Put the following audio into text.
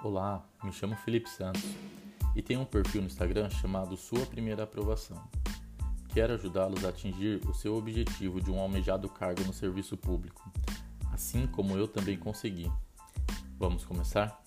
Olá, me chamo Felipe Santos e tenho um perfil no Instagram chamado Sua Primeira Aprovação. Quero ajudá-los a atingir o seu objetivo de um almejado cargo no serviço público, assim como eu também consegui. Vamos começar?